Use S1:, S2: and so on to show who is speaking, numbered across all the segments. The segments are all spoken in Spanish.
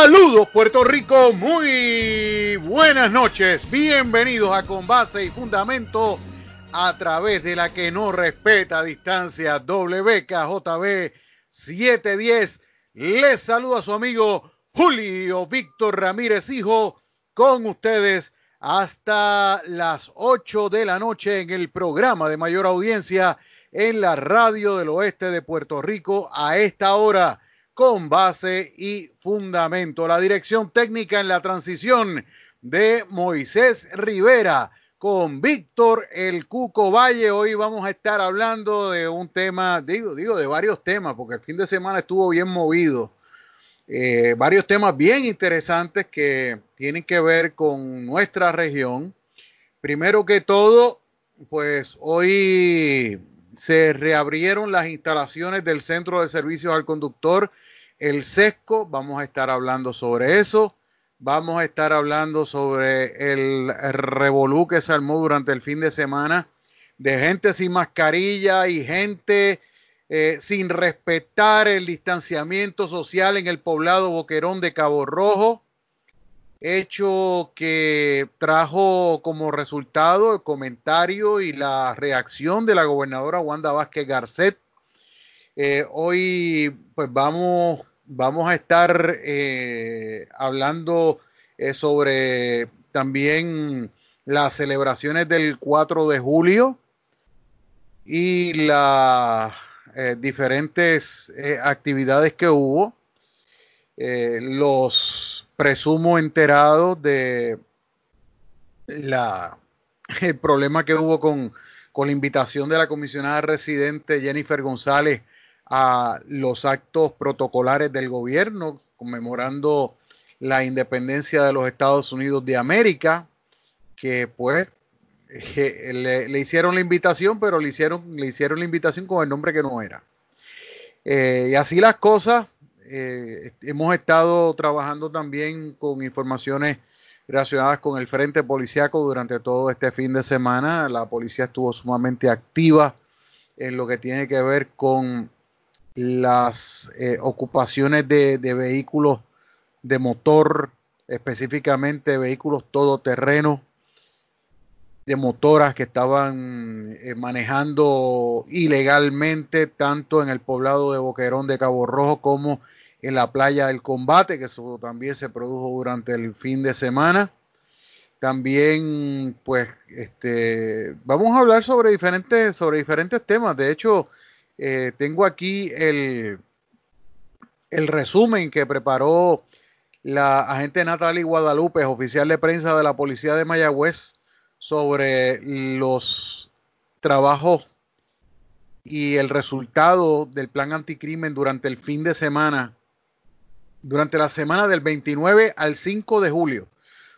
S1: Saludos Puerto Rico, muy buenas noches, bienvenidos a Con Base y Fundamento a través de la que no respeta distancia WKJB 710. Les saluda su amigo Julio Víctor Ramírez Hijo con ustedes hasta las 8 de la noche en el programa de mayor audiencia en la radio del oeste de Puerto Rico a esta hora con base y fundamento. La dirección técnica en la transición de Moisés Rivera con Víctor El Cuco Valle. Hoy vamos a estar hablando de un tema, digo, digo, de varios temas, porque el fin de semana estuvo bien movido. Eh, varios temas bien interesantes que tienen que ver con nuestra región. Primero que todo, pues hoy se reabrieron las instalaciones del Centro de Servicios al Conductor el sesco, vamos a estar hablando sobre eso. Vamos a estar hablando sobre el revolú que se armó durante el fin de semana de gente sin mascarilla y gente eh, sin respetar el distanciamiento social en el poblado Boquerón de Cabo Rojo, hecho que trajo como resultado el comentario y la reacción de la gobernadora Wanda Vázquez Garcet. Eh, hoy pues vamos vamos a estar eh, hablando eh, sobre también las celebraciones del 4 de julio y las eh, diferentes actividades que hubo. los presumo enterados de el problema que hubo con, con la invitación de la comisionada residente Jennifer González a los actos protocolares del gobierno conmemorando la independencia de los Estados Unidos de América, que pues le, hicieron la invitación, pero le hicieron, le hicieron la invitación con el nombre que no era. Eh, y así las cosas, eh, hemos estado trabajando también con informaciones relacionadas con el frente policiaco durante todo este fin de semana. La policía estuvo sumamente activa en lo que tiene que ver con las eh, ocupaciones de, vehículos de motor, específicamente vehículos todoterreno, de motoras que estaban eh, manejando ilegalmente tanto en el poblado de Boquerón de Cabo Rojo como en la playa del combate, que eso también se produjo durante el fin de semana. También, pues, este, vamos a hablar sobre diferentes, sobre diferentes temas. De hecho, eh, tengo aquí el, el resumen que preparó la agente Natalie Guadalupe, oficial de prensa de la Policía de Mayagüez, sobre los trabajos y el resultado del plan anticrimen durante el fin de semana, durante la semana del 29 al 5 de julio.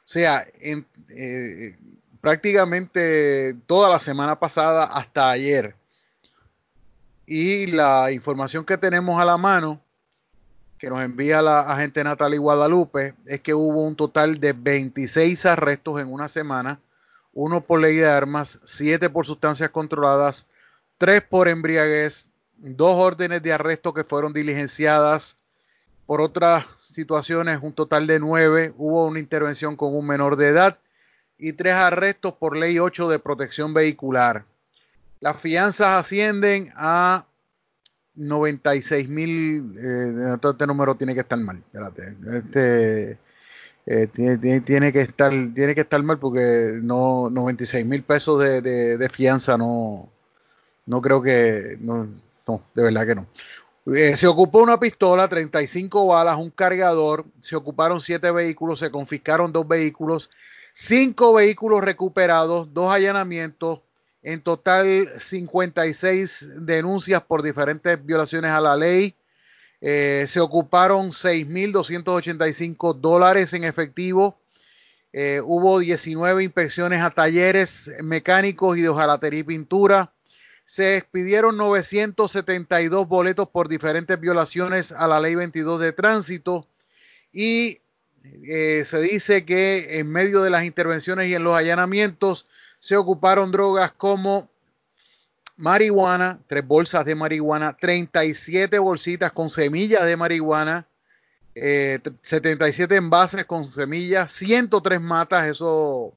S1: O sea, en, eh, prácticamente toda la semana pasada hasta ayer y la información que tenemos a la mano, que nos envía la agente Natalie Guadalupe, es que hubo un total de 26 arrestos en una semana, uno por ley de armas, siete por sustancias controladas, tres por embriaguez, dos órdenes de arresto que fueron diligenciadas por otras situaciones, un total de nueve, hubo una intervención con un menor de edad y tres arrestos por ley 8 de protección vehicular. Las fianzas ascienden a 96 mil. Eh, este número tiene que estar mal. Espérate. Este, eh, tiene, tiene, que estar, tiene que estar mal porque no 96 mil pesos de, de, fianza no, no creo que. No, no de verdad que no. Eh, se ocupó una pistola, 35 balas, un cargador, se ocuparon 7 vehículos, se confiscaron 2 vehículos, 5 vehículos recuperados, 2 allanamientos, en total, 56 denuncias por diferentes violaciones a la ley. Eh, se ocuparon 6.285 dólares en efectivo. Eh, hubo 19 inspecciones a talleres mecánicos y de hojalatería y pintura. Se expidieron 972 boletos por diferentes violaciones a la ley 22 de tránsito. Y eh, se dice que en medio de las intervenciones y en los allanamientos se ocuparon drogas como marihuana, tres bolsas de marihuana, 37 bolsitas con semillas de marihuana, 77 envases con semillas, 103 matas, eso,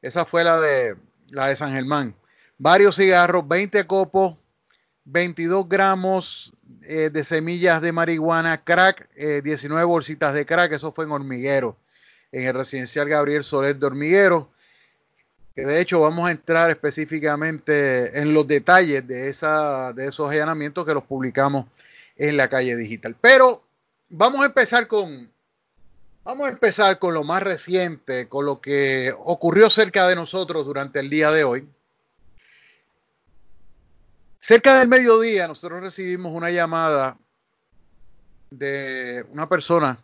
S1: esa fue la de, la de San Germán. Varios cigarros, 20 copos, 22 gramos eh, de semillas de marihuana, crack, 19 bolsitas de crack, eso fue en Hormiguero, en el residencial Gabriel Soler de Hormiguero de hecho vamos a entrar específicamente en los detalles de, esa, de esos allanamientos que los publicamos en la calle digital. Pero vamos a empezar con, vamos a empezar con lo más reciente, con lo que ocurrió cerca de nosotros durante el día de hoy. Cerca del mediodía nosotros recibimos una llamada de una persona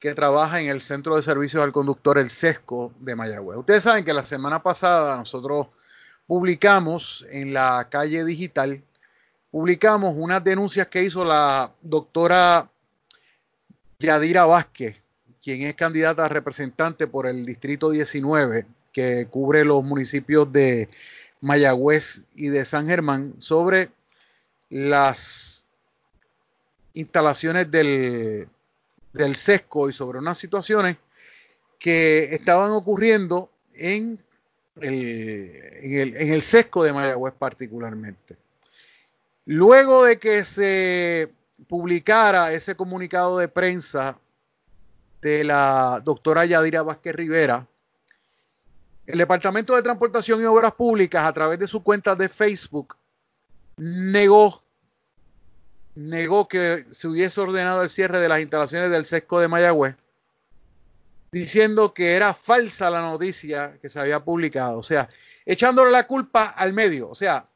S1: que trabaja en el Centro de Servicios al Conductor, el SESCO de Mayagüez. Ustedes saben que la semana pasada nosotros publicamos en la calle digital, publicamos unas denuncias que hizo la doctora Yadira Vázquez, quien es candidata a representante por el Distrito 19, que cubre los municipios de Mayagüez y de San Germán, sobre las instalaciones del del sesco y sobre unas situaciones que estaban ocurriendo en el, en el, sesco de Mayagüez particularmente. Luego de que se publicara ese comunicado de prensa de la doctora Yadira Vázquez Rivera, el Departamento de Transportación y Obras Públicas, a través de su cuenta de Facebook, negó negó que se hubiese ordenado el cierre de las instalaciones del sesco de Mayagüez, diciendo que era falsa la noticia que se había publicado, o sea, echándole la culpa al medio, o sea,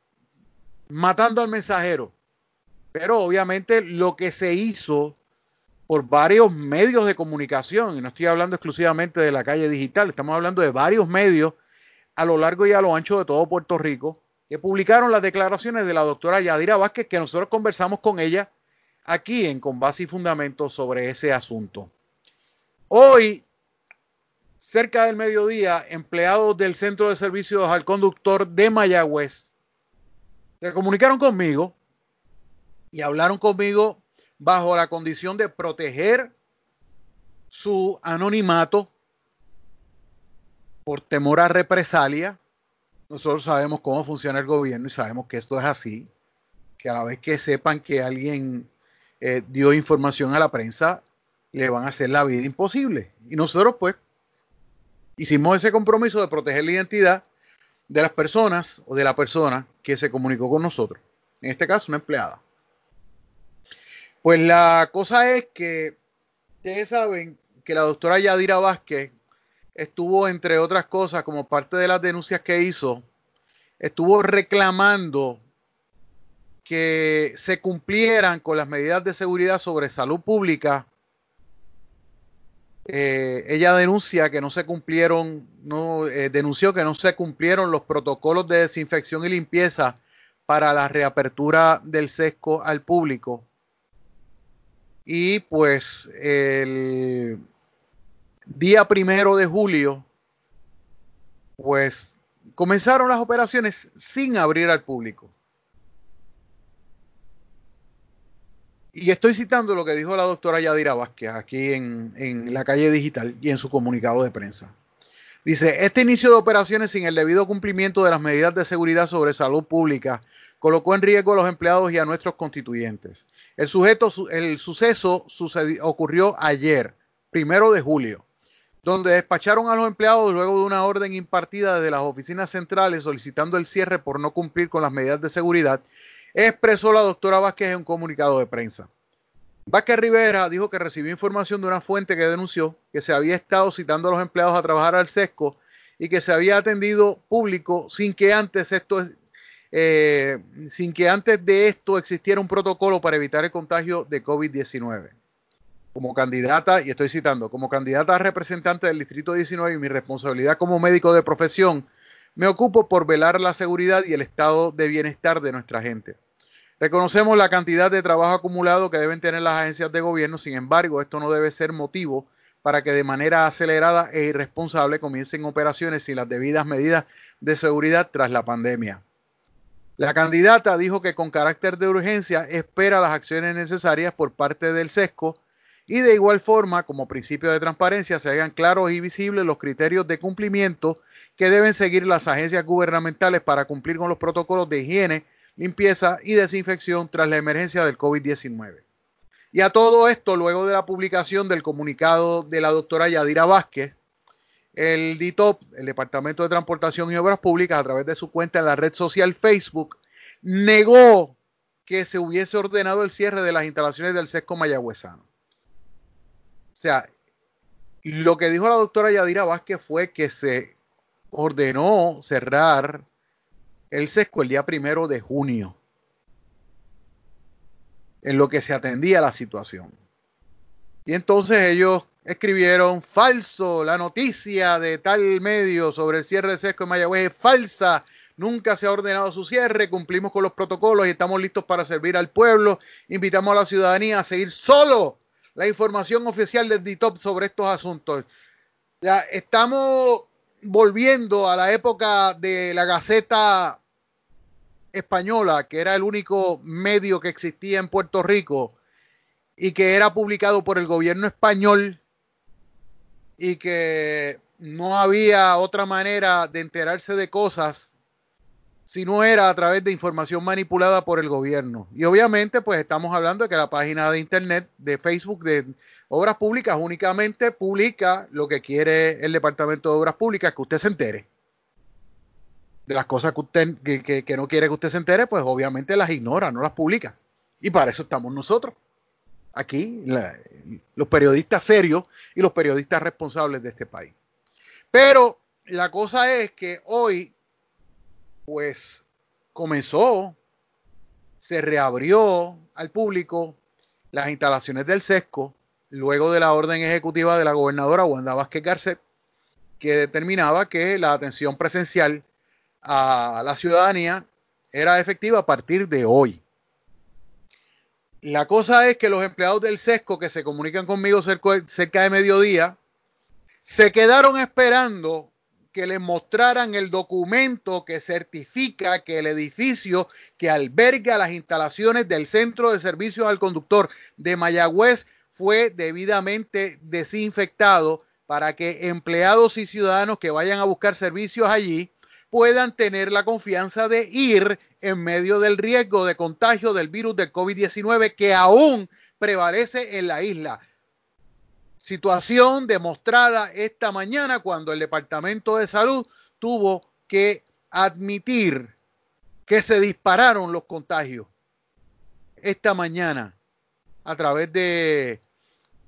S1: matando al mensajero. Pero obviamente lo que se hizo por varios medios de comunicación, y no estoy hablando exclusivamente de la calle digital, estamos hablando de varios medios a lo largo y a lo ancho de todo Puerto Rico, que publicaron las declaraciones de la doctora Yadira Vázquez, que nosotros conversamos con ella aquí en Con Base y Fundamentos sobre ese asunto. Hoy, cerca del mediodía, empleados del Centro de Servicios al Conductor de Mayagüez se comunicaron conmigo y hablaron conmigo bajo la condición de proteger su anonimato por temor a represalia nosotros sabemos cómo funciona el gobierno y sabemos que esto es así, que a la vez que sepan que alguien eh, dio información a la prensa, le van a hacer la vida imposible. Y nosotros pues hicimos ese compromiso de proteger la identidad de las personas o de la persona que se comunicó con nosotros. En este caso, una empleada. Pues la cosa es que ustedes saben que la doctora Yadira Vázquez estuvo, entre otras cosas, como parte de las denuncias que hizo, estuvo reclamando que se cumplieran con las medidas de seguridad sobre salud pública. Eh, ella denuncia que no se cumplieron, no, eh, denunció que no se cumplieron los protocolos de desinfección y limpieza para la reapertura del sesco al público. Y pues el, día primero de julio, pues comenzaron las operaciones sin abrir al público. Y estoy citando lo que dijo la doctora Yadira Vázquez aquí en, la calle digital y en su comunicado de prensa. Dice, este inicio de operaciones sin el debido cumplimiento de las medidas de seguridad sobre salud pública colocó en riesgo a los empleados y a nuestros constituyentes. El, sujeto, suceso sucedió, ocurrió ayer, primero de julio donde despacharon a los empleados luego de una orden impartida desde las oficinas centrales solicitando el cierre por no cumplir con las medidas de seguridad, expresó la doctora Vázquez en un comunicado de prensa. Vázquez Rivera dijo que recibió información de una fuente que denunció que se había estado citando a los empleados a trabajar al sesco y que se había atendido público sin que antes esto eh, sin que antes de esto existiera un protocolo para evitar el contagio de COVID-19 como candidata, y estoy citando, como candidata a representante del Distrito 19 y mi responsabilidad como médico de profesión, me ocupo por velar la seguridad y el estado de bienestar de nuestra gente. Reconocemos la cantidad de trabajo acumulado que deben tener las agencias de gobierno, sin embargo, esto no debe ser motivo para que de manera acelerada e irresponsable comiencen operaciones sin las debidas medidas de seguridad tras la pandemia. La candidata dijo que con carácter de urgencia espera las acciones necesarias por parte del SESCO y de igual forma, como principio de transparencia, se hagan claros y visibles los criterios de cumplimiento que deben seguir las agencias gubernamentales para cumplir con los protocolos de higiene, limpieza y desinfección tras la emergencia del COVID-19. Y a todo esto, luego de la publicación del comunicado de la doctora Yadira Vázquez, el DITOP, el Departamento de Transportación y Obras Públicas, a través de su cuenta en la red social Facebook, negó que se hubiese ordenado el cierre de las instalaciones del sesco mayagüezano. Sea, lo que dijo la doctora Yadira Vázquez fue que se ordenó cerrar el sesco el día primero de junio, en lo que se atendía la situación. Y entonces ellos escribieron falso, la noticia de tal medio sobre el cierre de sesco en Mayagüez es falsa, nunca se ha ordenado su cierre, cumplimos con los protocolos y estamos listos para servir al pueblo, invitamos a la ciudadanía a seguir solo la información oficial del DITOP sobre estos asuntos. Ya estamos volviendo a la época de la Gaceta Española, que era el único medio que existía en Puerto Rico y que era publicado por el gobierno español y que no había otra manera de enterarse de cosas si no era a través de información manipulada por el gobierno. Y obviamente, pues estamos hablando de que la página de internet de Facebook de Obras Públicas únicamente publica lo que quiere el Departamento de Obras Públicas, que usted se entere. De las cosas que usted que, no quiere que usted se entere, pues obviamente las ignora, no las publica. Y para eso estamos nosotros aquí los periodistas serios y los periodistas responsables de este país. Pero la cosa es que hoy, pues comenzó, se reabrió al público las instalaciones del SESCO, luego de la orden ejecutiva de la gobernadora Wanda Vázquez Garcet, que determinaba que la atención presencial a la ciudadanía era efectiva a partir de hoy. La cosa es que los empleados del SESCO que se comunican conmigo cerca, de mediodía se quedaron esperando que les mostraran el documento que certifica que el edificio que alberga las instalaciones del Centro de Servicios al Conductor de Mayagüez fue debidamente desinfectado para que empleados y ciudadanos que vayan a buscar servicios allí puedan tener la confianza de ir en medio del riesgo de contagio del virus del COVID-19 que aún prevalece en la isla. Situación demostrada esta mañana cuando el Departamento de Salud tuvo que admitir que se dispararon los contagios esta mañana a través de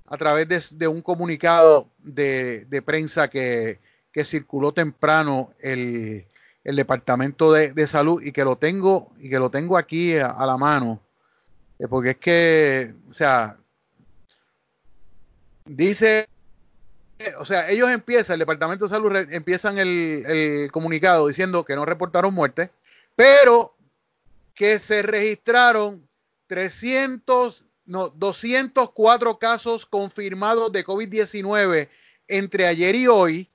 S1: a través de, un comunicado de, prensa que, que, circuló temprano el, el Departamento de, Salud y que lo tengo y que lo tengo aquí a, la mano, eh, porque es que, o sea, dice, o sea, ellos empiezan, el Departamento de Salud empiezan el, comunicado diciendo que no reportaron muertes, pero que se registraron 300, no, 204 casos confirmados de COVID-19 entre ayer y hoy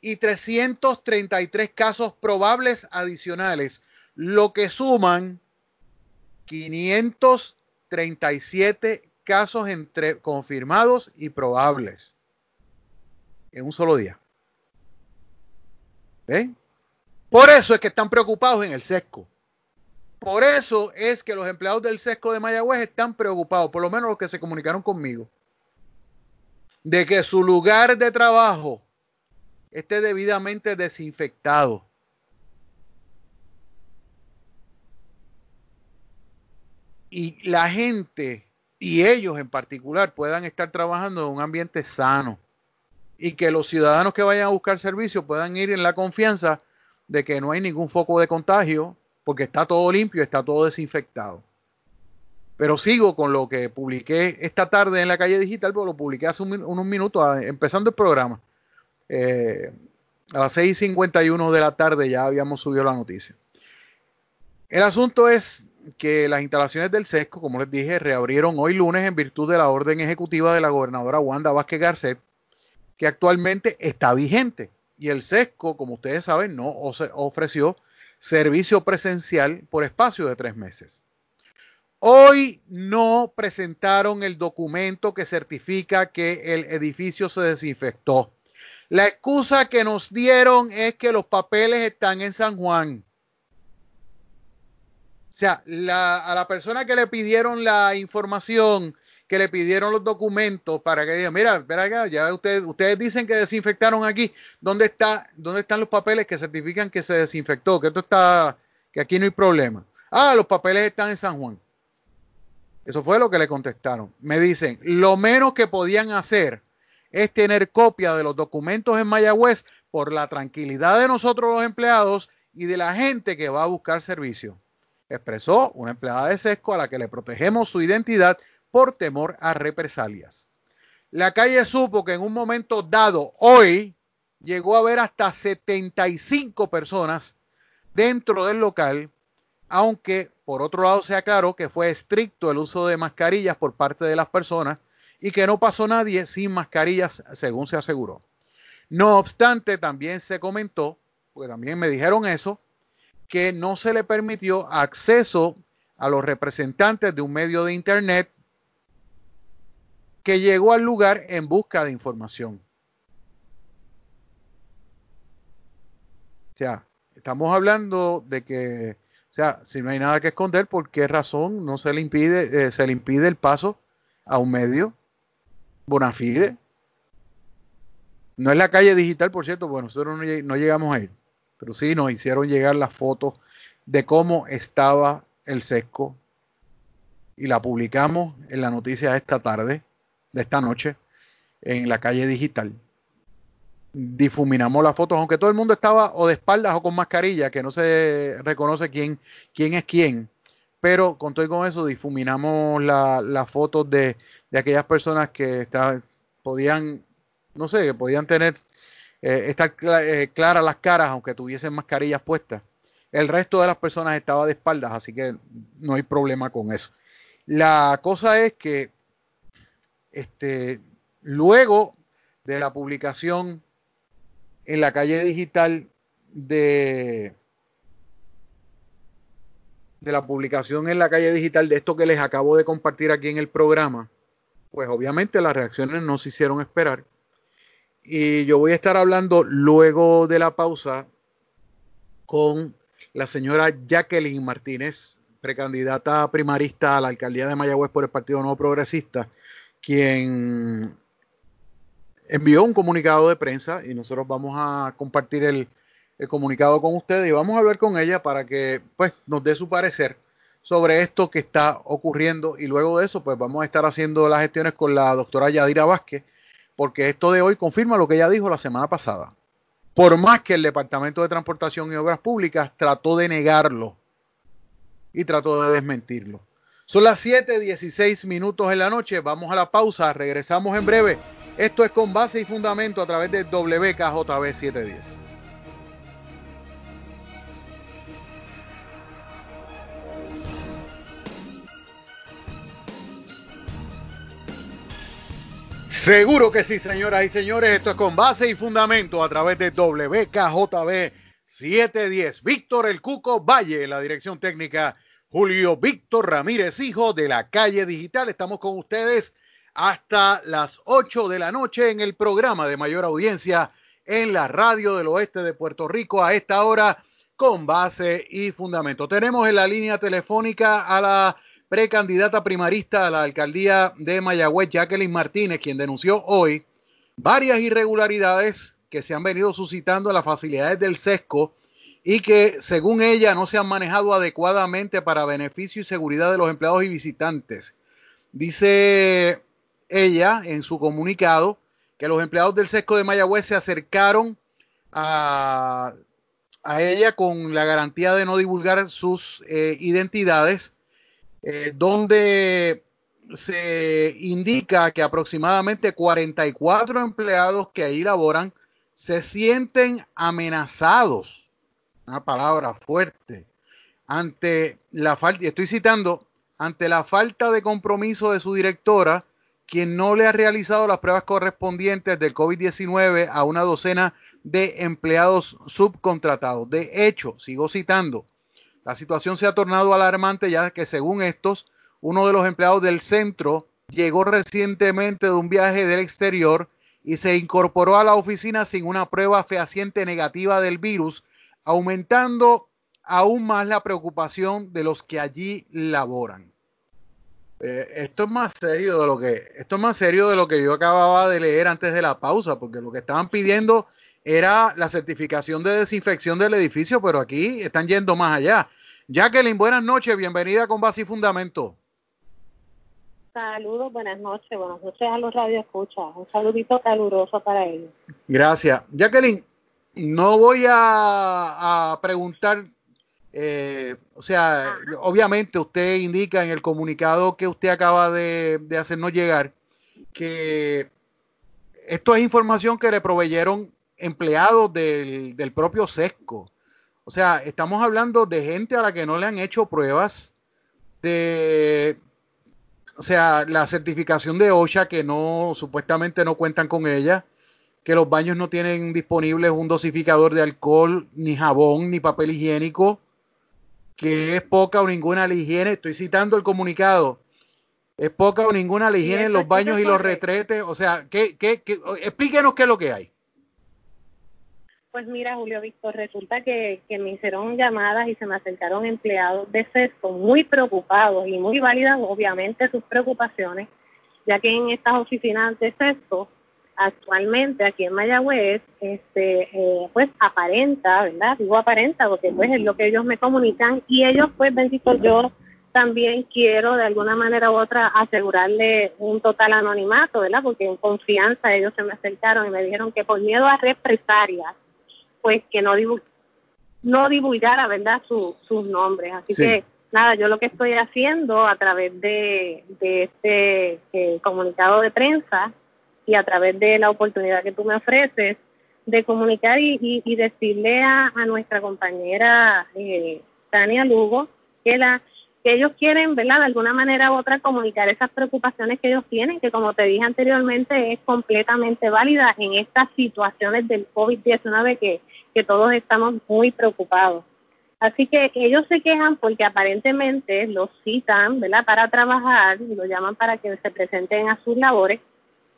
S1: y 333 casos probables adicionales, lo que suman 537 casos entre confirmados y probables en un solo día. ¿Ven? Por eso es que están preocupados en el sesco. Por eso es que los empleados del sesco de Mayagüez están preocupados, por lo menos los que se comunicaron conmigo, de que su lugar de trabajo esté debidamente desinfectado. Y la gente y ellos en particular puedan estar trabajando en un ambiente sano y que los ciudadanos que vayan a buscar servicio puedan ir en la confianza de que no hay ningún foco de contagio porque está todo limpio, está todo desinfectado. Pero sigo con lo que publiqué esta tarde en la calle digital, porque lo publiqué hace unos minutos, empezando el programa. Eh, a las 6.51 de la tarde ya habíamos subido la noticia. El asunto es que las instalaciones del SESCO, como les dije, reabrieron hoy lunes en virtud de la orden ejecutiva de la gobernadora Wanda Vázquez Garcet, que actualmente está vigente. Y el SESCO, como ustedes saben, no ofreció servicio presencial por espacio de tres meses. Hoy no presentaron el documento que certifica que el edificio se desinfectó. La excusa que nos dieron es que los papeles están en San Juan. O sea, a la persona que le pidieron la información, que le pidieron los documentos para que diga, mira, espera acá, ya ustedes, ustedes dicen que desinfectaron aquí, ¿dónde está, dónde están los papeles que certifican que se desinfectó? Que esto está, que aquí no hay problema. Ah, los papeles están en San Juan. Eso fue lo que le contestaron. Me dicen, lo menos que podían hacer es tener copia de los documentos en Mayagüez por la tranquilidad de nosotros los empleados y de la gente que va a buscar servicio. Expresó una empleada de Sesco a la que le protegemos su identidad por temor a represalias. La calle supo que en un momento dado, hoy, llegó a haber hasta 75 personas dentro del local, aunque por otro lado se aclaró que fue estricto el uso de mascarillas por parte de las personas y que no pasó nadie sin mascarillas, según se aseguró. No obstante, también se comentó, porque también me dijeron eso, que no se le permitió acceso a los representantes de un medio de Internet que llegó al lugar en busca de información. O sea, estamos hablando de que, o sea, si no hay nada que esconder, ¿por qué razón no se le impide, eh, se le impide el paso a un medio Bonafide. No es la calle digital, por cierto, porque nosotros no, llegamos a ir. Pero sí nos hicieron llegar las fotos de cómo estaba el sesco y la publicamos en la noticia esta tarde, de esta noche, en la calle digital. Difuminamos las fotos, aunque todo el mundo estaba o de espaldas o con mascarilla, que no se reconoce quién, quién es quién. Pero con todo y con eso difuminamos las fotos de, de aquellas personas que podían, no sé, que podían tener, eh, estar eh, claras las caras aunque tuviesen mascarillas puestas. El resto de las personas estaba de espaldas, así que no hay problema con eso. La cosa es que este, luego de la publicación en la calle digital de, de la publicación en la calle digital de esto que les acabo de compartir aquí en el programa, pues obviamente las reacciones no se hicieron esperar. Y yo voy a estar hablando luego de la pausa con la señora Jacqueline Martínez, precandidata primarista a la alcaldía de Mayagüez por el Partido Nuevo Progresista, quien envió un comunicado de prensa y nosotros vamos a compartir el, comunicado con ustedes y vamos a hablar con ella para que pues nos dé su parecer sobre esto que está ocurriendo y luego de eso pues vamos a estar haciendo las gestiones con la doctora Yadira Vázquez porque esto de hoy confirma lo que ella dijo la semana pasada. Por más que el Departamento de Transportación y Obras Públicas trató de negarlo y trató de desmentirlo. Son las 7:16 minutos en la noche. Vamos a la pausa. Regresamos en breve. Esto es con base y fundamento a través del WKJB 710. Seguro que sí, señoras y señores. Esto es con base y fundamento a través de WKJB 710. Víctor El Cuco Valle, la dirección técnica. Julio Víctor Ramírez, hijo de la calle digital. Estamos con ustedes hasta las 8 de la noche en el programa de mayor audiencia en la radio del oeste de Puerto Rico a esta hora con base y fundamento. Tenemos en la línea telefónica a la precandidata primarista a la alcaldía de Mayagüez, Jacqueline Martínez, quien denunció hoy varias irregularidades que se han venido suscitando en las facilidades del SESCO y que, según ella, no se han manejado adecuadamente para beneficio y seguridad de los empleados y visitantes. Dice ella en su comunicado que los empleados del SESCO de Mayagüez se acercaron a, ella con la garantía de no divulgar sus eh, identidades eh, donde se indica que aproximadamente 44 empleados que ahí laboran se sienten amenazados, una palabra fuerte, ante la falta, estoy citando, ante la falta de compromiso de su directora, quien no le ha realizado las pruebas correspondientes del COVID-19 a una docena de empleados subcontratados. De hecho, sigo citando, la situación se ha tornado alarmante ya que según estos, uno de los empleados del centro, llegó recientemente de un viaje del exterior y se incorporó a la oficina sin una prueba fehaciente negativa del virus, aumentando aún más la preocupación de los que allí laboran. Eh, esto es más serio de lo que esto es más serio de lo que yo acababa de leer antes de la pausa, porque lo que estaban pidiendo era la certificación de desinfección del edificio, pero aquí están yendo más allá. Jacqueline, buenas noches, bienvenida con Base y Fundamento.
S2: Saludos, buenas noches, buenas noches a los radioescuchas. Un saludito caluroso para ellos.
S1: Gracias. Jacqueline, no voy a, preguntar, eh, o sea, obviamente usted indica en el comunicado que usted acaba de, hacernos llegar que esto es información que le proveyeron empleados del, del propio SESCO. O sea, estamos hablando de gente a la que no le han hecho pruebas, de o sea, la certificación de OSHA que no, supuestamente no cuentan con ella, que los baños no tienen disponibles un dosificador de alcohol, ni jabón, ni papel higiénico, que es poca o ninguna la higiene, estoy citando el comunicado, es poca o ninguna la higiene en los baños y los retretes, o sea, ¿qué, qué, qué, explíquenos qué es lo que hay.
S2: Pues mira, Julio Víctor, resulta que, me hicieron llamadas y se me acercaron empleados de CESCO muy preocupados y muy válidas, obviamente, sus preocupaciones, ya que en estas oficinas de CESCO, actualmente aquí en Mayagüez, este, eh, pues aparenta, ¿verdad? Digo aparenta porque pues es lo que ellos me comunican y ellos, pues, bendito yo, también quiero de alguna manera u otra asegurarle un total anonimato, ¿verdad? Porque en confianza ellos se me acercaron y me dijeron que por miedo a represalias pues que no, no divulgara, ¿verdad?, sus nombres. Así que, nada, yo lo que estoy haciendo a través de, este eh, comunicado de prensa y a través de la oportunidad que tú me ofreces de comunicar y, decirle a, nuestra compañera eh, Tania Lugo que la que ellos quieren, ¿verdad? De alguna manera u otra comunicar esas preocupaciones que ellos tienen, que como te dije anteriormente es completamente válida en estas situaciones del COVID-19 que, que todos estamos muy preocupados. Así que ellos se quejan porque aparentemente los citan, ¿verdad? Para trabajar y lo llaman para que se presenten a sus labores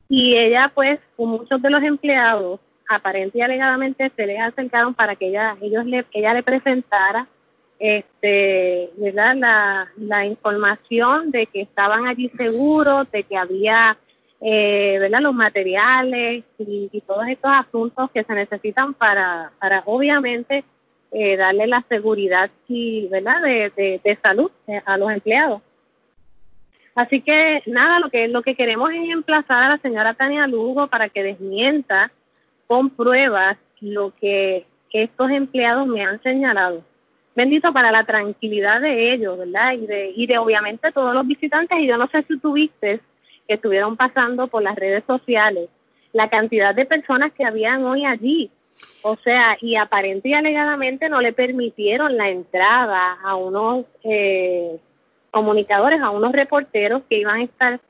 S2: y ella pues con muchos de los empleados aparentemente y alegadamente se les acercaron para que ella ellos le ella le presentara este, ¿verdad? La, la información de que estaban allí seguros, de que había eh, ¿verdad? los materiales y, todos estos asuntos que se necesitan para, para obviamente eh, darle la seguridad y verdad de, de, salud eh, a los empleados. Así que nada, lo que lo que queremos es emplazar a la señora Tania Lugo para que desmienta con pruebas lo que estos empleados me han señalado bendito para la tranquilidad de ellos, ¿verdad? Y de, y de obviamente todos los visitantes, y yo no sé si tuviste que estuvieron pasando por las redes sociales, la cantidad de personas que habían hoy allí, o sea, y aparente y alegadamente no le permitieron la entrada a unos eh, comunicadores, a unos reporteros que iban a estar,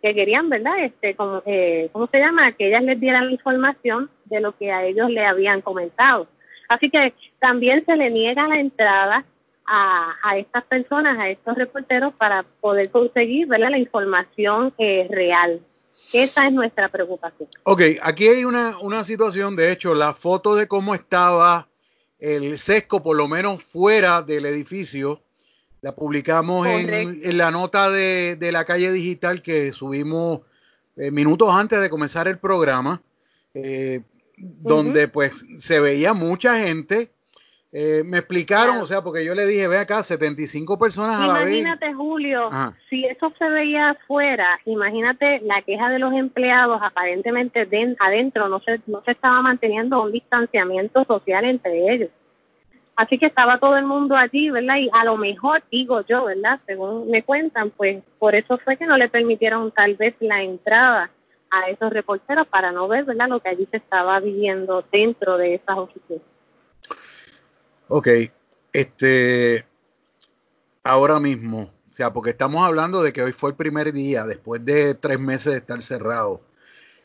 S2: que querían, ¿verdad? Este, como, eh, ¿cómo se llama? Que ellas les dieran la información de lo que a ellos le habían comentado. Así que también se le niega la entrada a, estas personas, a estos reporteros, para poder conseguir la información eh, real. Esa es nuestra preocupación.
S1: Ok, aquí hay una, una situación, de hecho, la foto de cómo estaba el sesco, por lo menos fuera del edificio, la publicamos en, la nota de, la calle digital que subimos eh, minutos antes de comenzar el programa. Eh, donde pues se veía mucha gente. Eh, me explicaron, o sea, porque yo le dije, ve acá, 75 personas a la
S2: vez. Imagínate, Julio, si eso se veía afuera, imagínate la queja de los empleados, aparentemente adentro no se, no se estaba manteniendo un distanciamiento social entre ellos. Así que estaba todo el mundo allí, ¿verdad? Y a lo mejor, digo yo, ¿verdad? Según me cuentan, pues por eso fue que no le permitieron tal vez la entrada a esos reporteros para no ver ¿verdad? lo que allí se estaba viviendo dentro de esas oficinas.
S1: Ok, este, ahora mismo, o sea, porque estamos hablando de que hoy fue el primer día, después de tres meses de estar cerrado,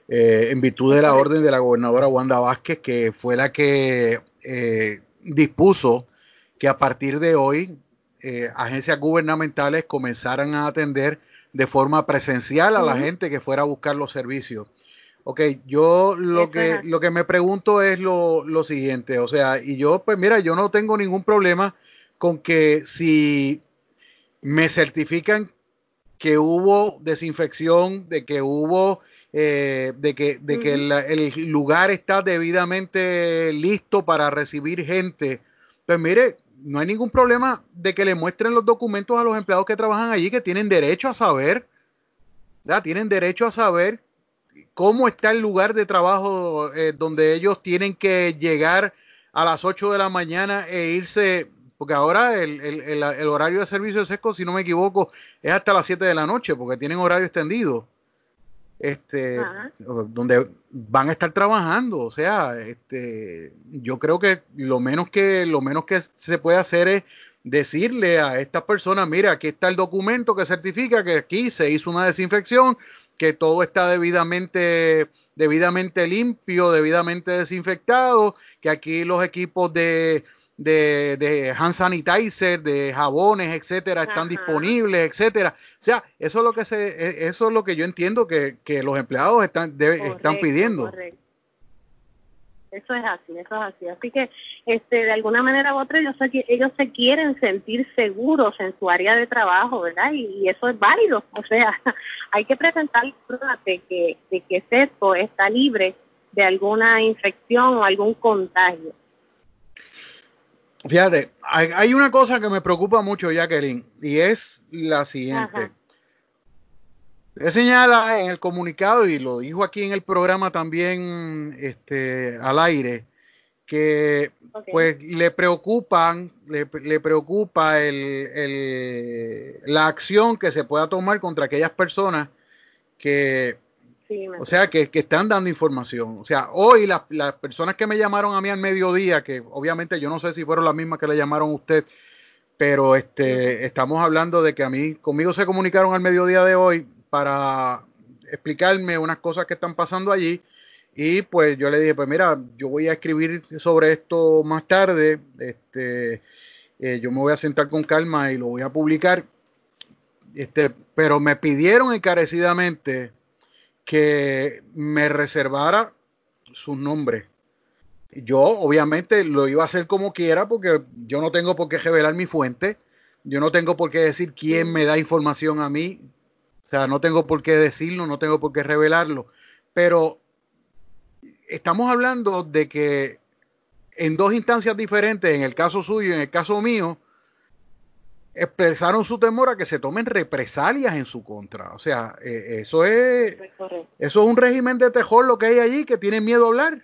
S1: eh, en virtud de la orden de la gobernadora Wanda Vázquez, que fue la que eh, dispuso que a partir de hoy eh, agencias gubernamentales comenzaran a atender de forma presencial a la gente que fuera a buscar los servicios. Ok, yo lo que, lo que me pregunto es lo, lo, siguiente, o sea, y yo, pues mira, yo no tengo ningún problema con que si me certifican que hubo desinfección, de que hubo, eh, de que, de que el lugar está debidamente listo para recibir gente, pues mire, no hay ningún problema de que le muestren los documentos a los empleados que trabajan allí, que tienen derecho a saber, ¿verdad? tienen derecho a saber cómo está el lugar de trabajo eh, donde ellos tienen que llegar a las 8 de la mañana e irse, porque ahora el, el, el, horario de servicio de sesco, si no me equivoco, es hasta las 7 de la noche, porque tienen horario extendido. Este, donde van a estar trabajando, o sea, este, yo creo que lo menos que lo menos que se puede hacer es decirle a estas personas, mira, aquí está el documento que certifica que aquí se hizo una desinfección, que todo está debidamente, debidamente limpio, debidamente desinfectado, que aquí los equipos de, de, de hand sanitizer, de jabones, etcétera, están disponibles, etcétera. O sea, eso es lo que se, e, eso es lo que yo entiendo que, que los empleados están, están pidiendo.
S2: Eso es así, eso es así. Así que, este, de alguna manera u otra, ellos se, ellos se quieren sentir seguros en su área de trabajo, ¿verdad? Y, eso es válido. O sea, hay que presentar pruebas de que, de que esto está libre de alguna infección o algún contagio.
S1: Fíjate, hay, hay una cosa que me preocupa mucho, Jacqueline, y es la siguiente. Él señala en el comunicado, y lo dijo aquí en el programa también este, al aire, que pues le preocupan, le, preocupa el, la acción que se pueda tomar contra aquellas personas que, o sea, que, están dando información. O sea, hoy las, las personas que me llamaron a mí al mediodía, que obviamente yo no sé si fueron las mismas que le llamaron a usted, pero este, estamos hablando de que a mí, conmigo se comunicaron al mediodía de hoy para explicarme unas cosas que están pasando allí. Y pues yo le dije, pues mira, yo voy a escribir sobre esto más tarde. Este, eh, yo me voy a sentar con calma y lo voy a publicar. Este, pero me pidieron encarecidamente que me reservara sus nombres. Yo obviamente lo iba a hacer como quiera porque yo no tengo por qué revelar mi fuente. Yo no tengo por qué decir quién me da información a mí o sea, no tengo por qué decirlo, no tengo por qué revelarlo. Pero estamos hablando de que en dos instancias diferentes, en el caso suyo y en el caso mío, expresaron su temor a que se tomen represalias en su contra. O sea, eh, eso es eso es un régimen de terror lo que hay allí que tienen miedo a hablar.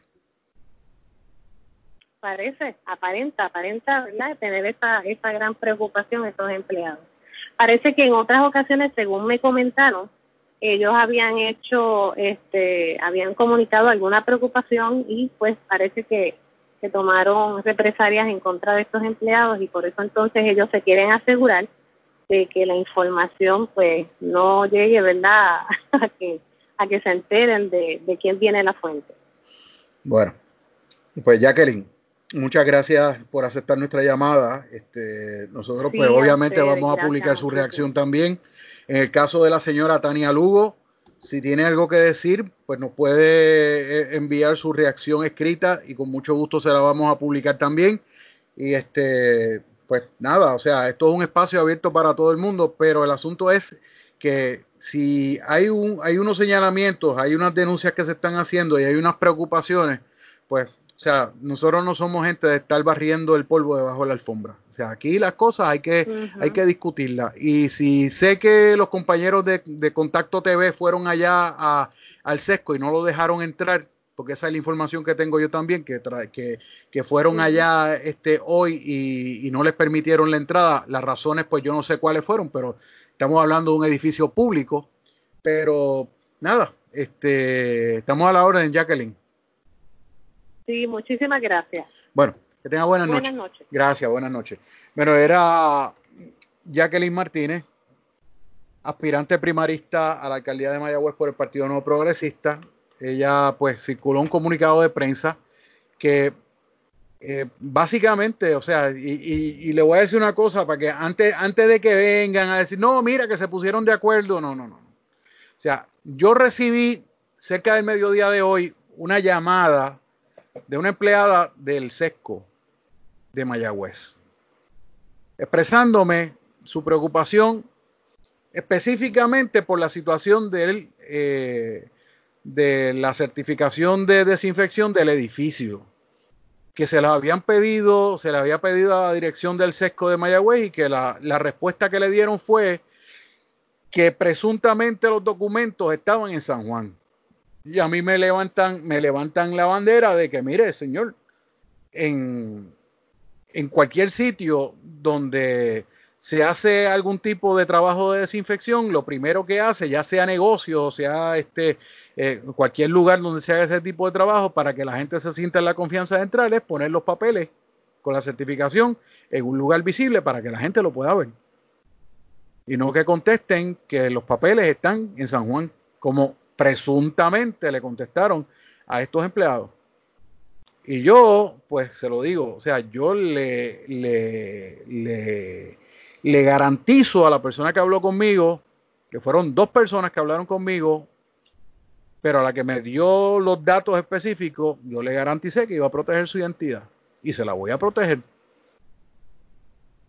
S2: Parece, aparenta, aparenta, ¿verdad? Tener esta, esta gran preocupación estos empleados. Parece que en otras ocasiones, según me comentaron, ellos habían hecho, este, habían comunicado alguna preocupación y pues parece que, que tomaron represalias en contra de estos empleados y por eso entonces ellos se quieren asegurar de que la información pues no llegue, ¿verdad?, a que, a que se enteren de, de quién viene la fuente.
S1: Bueno, pues Jacqueline, muchas gracias por aceptar nuestra llamada. Este, nosotros, pues, obviamente vamos a publicar su reacción también. En el caso de la señora Tania Lugo, si tiene algo que decir, pues nos puede eh, enviar su reacción escrita y con mucho gusto se la vamos a publicar también. Y este, pues nada, o sea, esto es un espacio abierto para todo el mundo, pero el asunto es que si hay un, hay unos señalamientos, hay unas denuncias que se están haciendo y hay unas preocupaciones, pues o sea, nosotros no somos gente de estar barriendo el polvo debajo de la alfombra. O sea, aquí las cosas hay que, hay que discutirlas. Y si sé que los compañeros de, Contacto TV fueron allá a, al sesco y no lo dejaron entrar, porque esa es la información que tengo yo también, que, que, que fueron allá este, hoy y, y, no les permitieron la entrada. Las razones, pues yo no sé cuáles fueron, pero estamos hablando de un edificio público. Pero nada, este, estamos a la orden, Jacqueline.
S2: Sí, muchísimas gracias.
S1: Bueno, que tenga buenas, buenas noches. Gracias, buenas noches. Bueno, era Jacqueline Martínez, aspirante primarista a la alcaldía de Mayagüez por el Partido Nuevo Progresista. Ella pues circuló un comunicado de prensa que eh, básicamente, o sea, y, le voy a decir una cosa para que antes, antes de que vengan a decir, no, mira que se pusieron de acuerdo, no, no, no. O sea, yo recibí cerca del mediodía de hoy una llamada de una empleada del SESCO de Mayagüez, expresándome su preocupación específicamente por la situación del, eh, de la certificación de desinfección del edificio que se la habían pedido, se le había pedido a la dirección del sesco de Mayagüez y que la, respuesta que le dieron fue que presuntamente los documentos estaban en San Juan. Y a mí me levantan, me levantan la bandera de que, mire, señor, en, en cualquier sitio donde se hace algún tipo de trabajo de desinfección, lo primero que hace, ya sea negocio, sea este, eh, cualquier lugar donde se haga ese tipo de trabajo para que la gente se sienta en la confianza de entrar es poner los papeles con la certificación en un lugar visible para que la gente lo pueda ver. Y no que contesten que los papeles están en San Juan, como presuntamente le contestaron a estos empleados. Y yo, pues se lo digo, o sea, yo le, le, le, garantizo a la persona que habló conmigo, que fueron dos personas que hablaron conmigo, pero a la que me dio los datos específicos, yo le garanticé que iba a proteger su identidad y se la voy a proteger.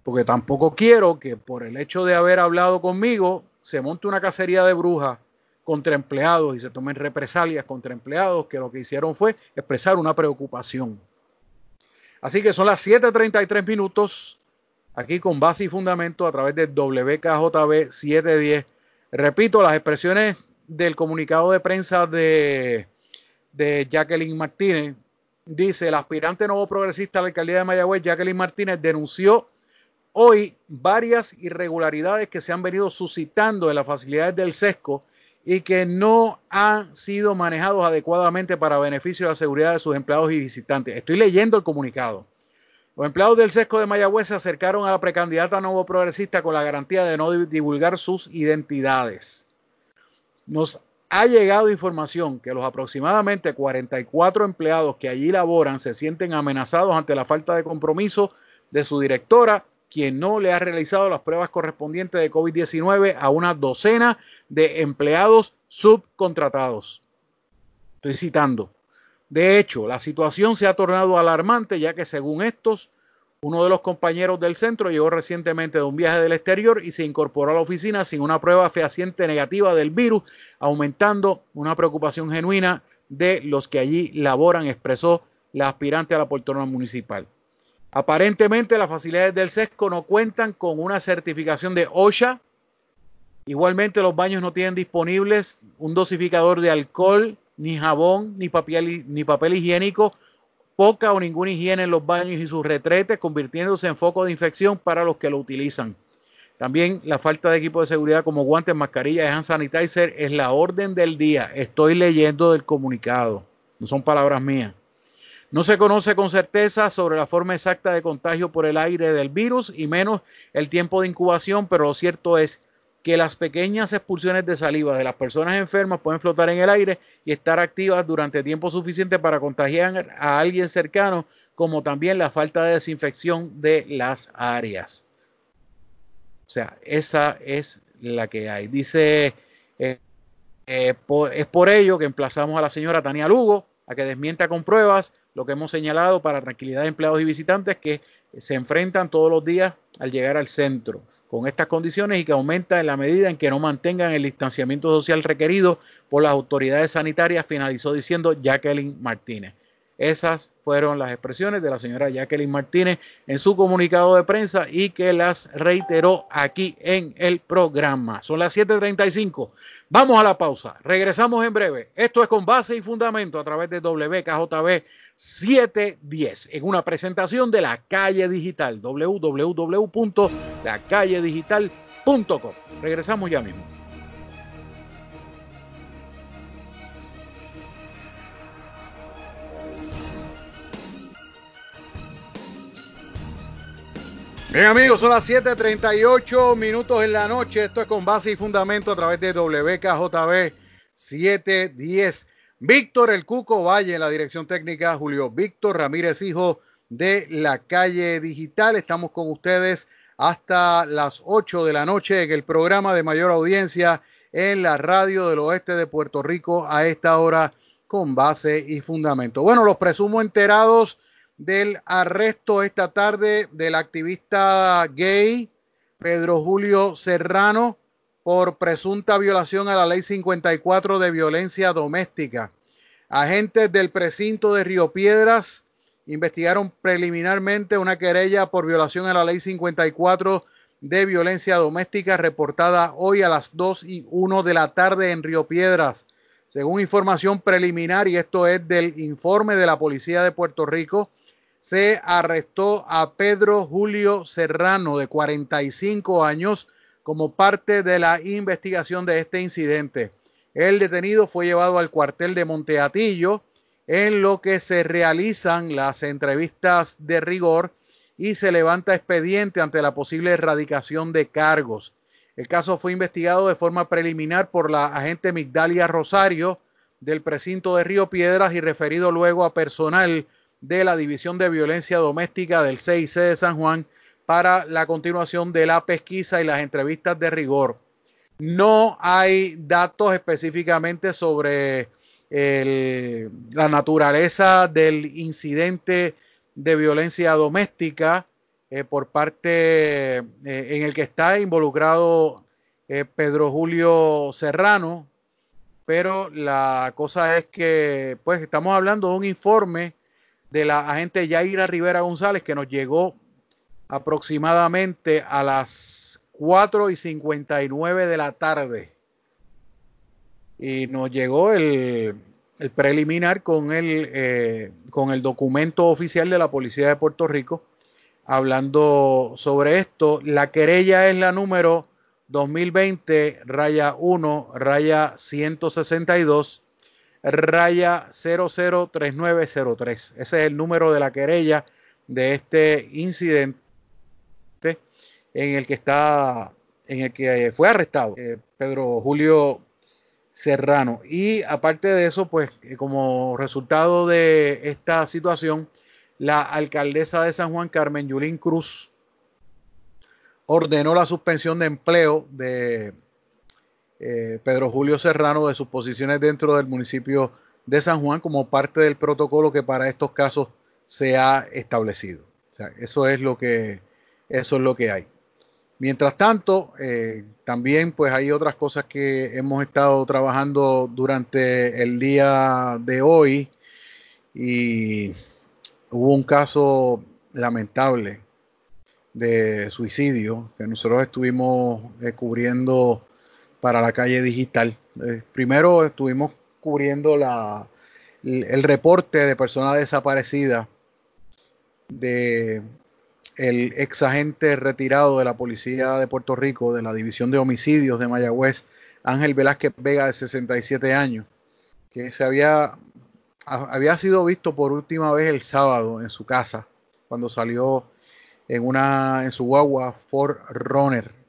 S1: Porque tampoco quiero que por el hecho de haber hablado conmigo se monte una cacería de brujas contra empleados y se tomen represalias contra empleados que lo que hicieron fue expresar una preocupación. Así que son las 7:33 minutos aquí con base y fundamento a través de WKJB 710. Repito, las expresiones del comunicado de prensa de, de Jacqueline Martínez, dice, el aspirante nuevo progresista a la alcaldía de Mayagüez, Jacqueline Martínez, denunció hoy varias irregularidades que se han venido suscitando en las facilidades del SESCO y que no han sido manejados adecuadamente para beneficio de la seguridad de sus empleados y visitantes. Estoy leyendo el comunicado. Los empleados del SESCO de Mayagüez se acercaron a la precandidata nuevo progresista con la garantía de no divulgar sus identidades nos ha llegado información que los aproximadamente 44 empleados que allí laboran se sienten amenazados ante la falta de compromiso de su directora, quien no le ha realizado las pruebas correspondientes de COVID-19 a una docena de empleados subcontratados. Estoy citando. De hecho, la situación se ha tornado alarmante ya que según estos, uno de los compañeros del centro llegó recientemente de un viaje del exterior y se incorporó a la oficina sin una prueba fehaciente negativa del virus, aumentando una preocupación genuina de los que allí laboran, expresó la aspirante a la poltrona municipal. Aparentemente las facilidades del SESCO no cuentan con una certificación de OSHA. Igualmente los baños no tienen disponibles un dosificador de alcohol, ni jabón, ni papel, ni papel higiénico poca o ninguna higiene en los baños y sus retretes, convirtiéndose en foco de infección para los que lo utilizan. También la falta de equipo de seguridad como guantes, mascarillas hand sanitizer es la orden del día. Estoy leyendo del comunicado, no son palabras mías. No se conoce con certeza sobre la forma exacta de contagio por el aire del virus y menos el tiempo de incubación, pero lo cierto es que las pequeñas expulsiones de saliva de las personas enfermas pueden flotar en el aire y estar activas durante tiempo suficiente para contagiar a alguien cercano, como también la falta de desinfección de las áreas. O sea, esa es la que hay. Dice, eh, eh, es por ello que emplazamos a la señora Tania Lugo a que desmienta con pruebas lo que hemos señalado para tranquilidad de empleados y visitantes que se enfrentan todos los días al llegar al centro con estas condiciones y que aumenta en la medida en que no mantengan el distanciamiento social requerido por las autoridades sanitarias, finalizó diciendo Jacqueline Martínez. Esas fueron las expresiones de la señora Jacqueline Martínez en su comunicado de prensa y que las reiteró aquí en el programa. Son las 7:35. Vamos a la pausa. Regresamos en breve. Esto es con base y fundamento a través de WKJB 710 en una presentación de la calle digital www.lacalledigital.com. Regresamos ya mismo. Bien amigos, son las 7.38 minutos en la noche. Esto es con base y fundamento a través de WKJB 710. Víctor El Cuco Valle en la dirección técnica, Julio Víctor Ramírez Hijo de la calle digital. Estamos con ustedes hasta las 8 de la noche en el programa de mayor audiencia en la radio del oeste de Puerto Rico a esta hora con base y fundamento. Bueno, los presumo enterados del arresto esta tarde del activista gay Pedro Julio Serrano por presunta violación a la ley 54 de violencia doméstica. Agentes del precinto de Río Piedras investigaron preliminarmente una querella por violación a la ley 54 de violencia doméstica reportada hoy a las 2 y 1 de la tarde en Río Piedras. Según información preliminar, y esto es del informe de la Policía de Puerto Rico, se arrestó a Pedro Julio Serrano, de 45 años, como parte de la investigación de este incidente. El detenido fue llevado al cuartel de Monteatillo, en lo que se realizan las entrevistas de rigor y se levanta expediente ante la posible erradicación de cargos. El caso fue investigado de forma preliminar por la agente Migdalia Rosario del precinto de Río Piedras y referido luego a personal de la División de Violencia Doméstica del CIC de San Juan para la continuación de la pesquisa y las entrevistas de rigor. No hay datos específicamente sobre la naturaleza del incidente de violencia doméstica eh, por parte eh, en el que está involucrado eh, Pedro Julio Serrano, pero la cosa es que pues estamos hablando de un informe de la agente Yaira Rivera González que nos llegó aproximadamente a las 4 y 59 de la tarde y nos llegó el, preliminar con el, eh, con el documento oficial de la Policía de Puerto Rico hablando sobre esto. La querella es la número 2020 raya 1 raya 162 raya 003903. Ese es el número de la querella de este incidente en el que está, en el que fue arrestado eh, Pedro Julio Serrano. Y aparte de eso, pues eh, como resultado de esta situación, la alcaldesa de San Juan, Carmen Yulín Cruz, ordenó la suspensión de empleo de eh, Pedro Julio Serrano de sus posiciones dentro del municipio de San Juan como parte del protocolo que para estos casos se ha establecido. O sea, eso es lo que eso es lo que hay. Mientras tanto, eh, también pues hay otras cosas que hemos estado trabajando durante el día de hoy y hubo un caso lamentable de suicidio que nosotros estuvimos eh, cubriendo para la calle digital. Eh, primero estuvimos cubriendo la, el reporte de personas desaparecidas de el ex agente retirado de la Policía de Puerto Rico, de la División de Homicidios de Mayagüez, Ángel Velázquez Vega, de 67 años, que se había, había sido visto por última vez el sábado en su casa, cuando salió en, una, en su guagua Ford Runner.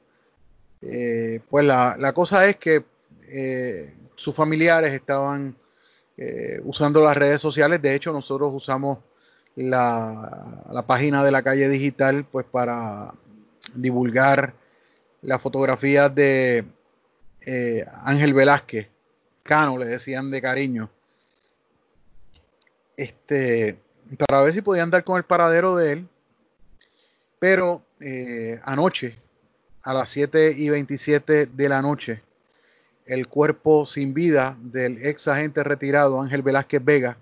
S1: Eh, pues la, la, cosa es que eh, sus familiares estaban eh, usando las redes sociales, de hecho nosotros usamos la, página de la calle digital pues para divulgar la fotografía de Ángel Velázquez, Cano, le decían de cariño, este, para ver si podían dar con el paradero de él. Pero anoche, a las 7 y 27 de la noche, el cuerpo sin vida del ex agente retirado Ángel Velázquez Vega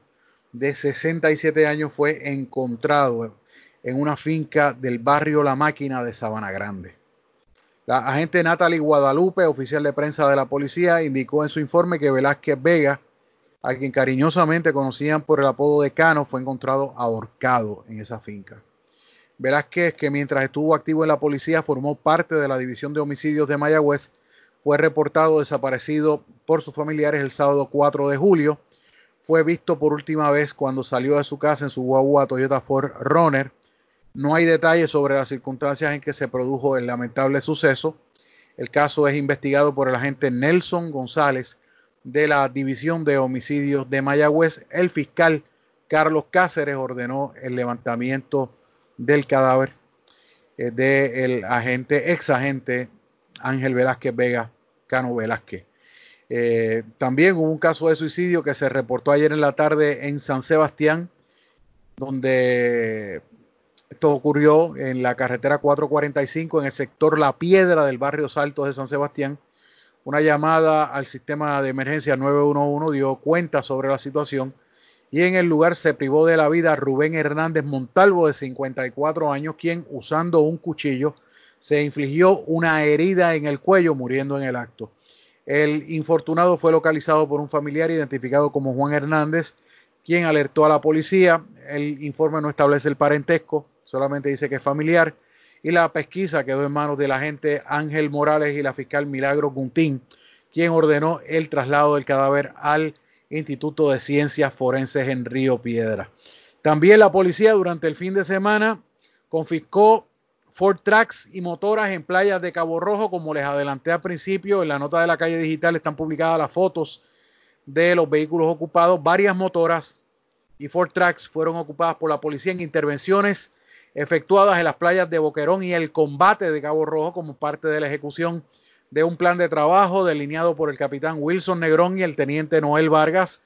S1: de 67 años fue encontrado en una finca del barrio La Máquina de Sabana Grande. La agente Natalie Guadalupe, oficial de prensa de la policía, indicó en su informe que Velázquez Vega, a quien cariñosamente conocían por el apodo de Cano, fue encontrado ahorcado en esa finca. Velázquez, que mientras estuvo activo en la policía formó parte de la División de Homicidios de Mayagüez, fue reportado desaparecido por sus familiares el sábado 4 de julio fue visto por última vez cuando salió de su casa en su guagua Toyota Ford Runner. No hay detalles sobre las circunstancias en que se produjo el lamentable suceso. El caso es investigado por el agente Nelson González de la División de Homicidios de Mayagüez. El fiscal Carlos Cáceres ordenó el levantamiento del cadáver eh, del agente, ex agente Ángel Velázquez Vega, Cano Velázquez. Eh, también hubo un caso de suicidio que se reportó ayer en la tarde en San Sebastián, donde esto ocurrió en la carretera 445 en el sector La Piedra del barrio Saltos de San Sebastián. Una llamada al sistema de emergencia 911 dio cuenta sobre la situación y en el lugar se privó de la vida Rubén Hernández Montalvo de 54 años, quien usando un cuchillo se infligió una herida en el cuello muriendo en el acto. El infortunado fue localizado por un familiar identificado como Juan Hernández, quien alertó a la policía. El informe no establece el parentesco, solamente dice que es familiar. Y la pesquisa quedó en manos del agente Ángel Morales y la fiscal Milagro Guntín, quien ordenó el traslado del cadáver al Instituto de Ciencias Forenses en Río Piedra. También la policía durante el fin de semana confiscó Ford Tracks y motoras en playas de Cabo Rojo, como les adelanté al principio, en la nota de la calle digital están publicadas las fotos de los vehículos ocupados. Varias motoras y Ford Tracks fueron ocupadas por la policía en intervenciones efectuadas en las playas de Boquerón y el combate de Cabo Rojo como parte de la ejecución de un plan de trabajo delineado por el capitán Wilson Negrón y el teniente Noel Vargas.